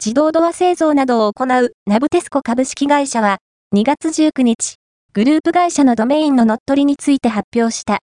自動ドア製造などを行うナブテスコ株式会社は2月19日、グループ会社のドメインの乗っ取りについて発表した。